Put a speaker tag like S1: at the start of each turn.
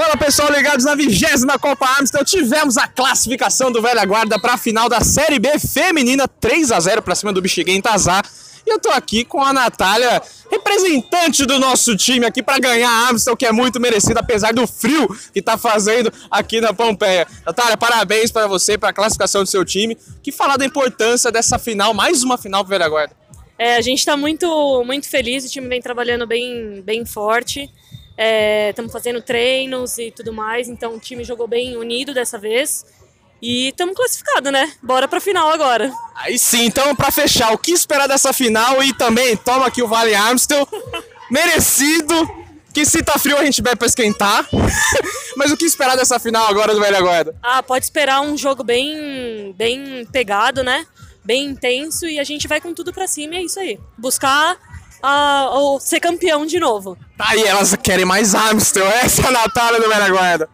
S1: Fala pessoal, ligados na vigésima Copa Amstel, tivemos a classificação do Velha Guarda para a final da Série B feminina, 3 a 0 para cima do Bichiguem Tazar. E eu tô aqui com a Natália, representante do nosso time aqui para ganhar a Amstel, que é muito merecida, apesar do frio que tá fazendo aqui na Pompeia. Natália, parabéns para você, para a classificação do seu time. Que falar da importância dessa final, mais uma final pro Velha Guarda.
S2: É, a gente está muito, muito feliz, o time vem trabalhando bem, bem forte. Estamos é, fazendo treinos e tudo mais, então o time jogou bem unido dessa vez. E estamos classificados, né? Bora pra final agora.
S1: Aí sim, então para fechar, o que esperar dessa final e também toma aqui o Vale Amstel. Merecido. Que se tá frio a gente bebe pra esquentar. Mas o que esperar dessa final agora do Velha Guarda?
S2: Ah, pode esperar um jogo bem, bem pegado, né? Bem intenso e a gente vai com tudo pra cima e é isso aí. Buscar ou ser campeão de novo.
S1: Tá aí, elas querem mais Amstel. Essa é a Natália do Velha Guarda.